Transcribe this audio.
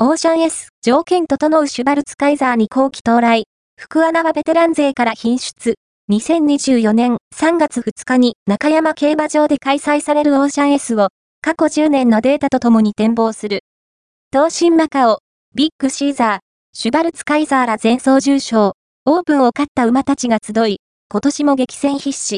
オーシャン S、条件整うシュバルツカイザーに後期到来。福穴はベテラン勢から品質。2024年3月2日に中山競馬場で開催されるオーシャン S を過去10年のデータとともに展望する。東進マカオ、ビッグシーザー、シュバルツカイザーら前走重賞、オープンを勝った馬たちが集い、今年も激戦必至。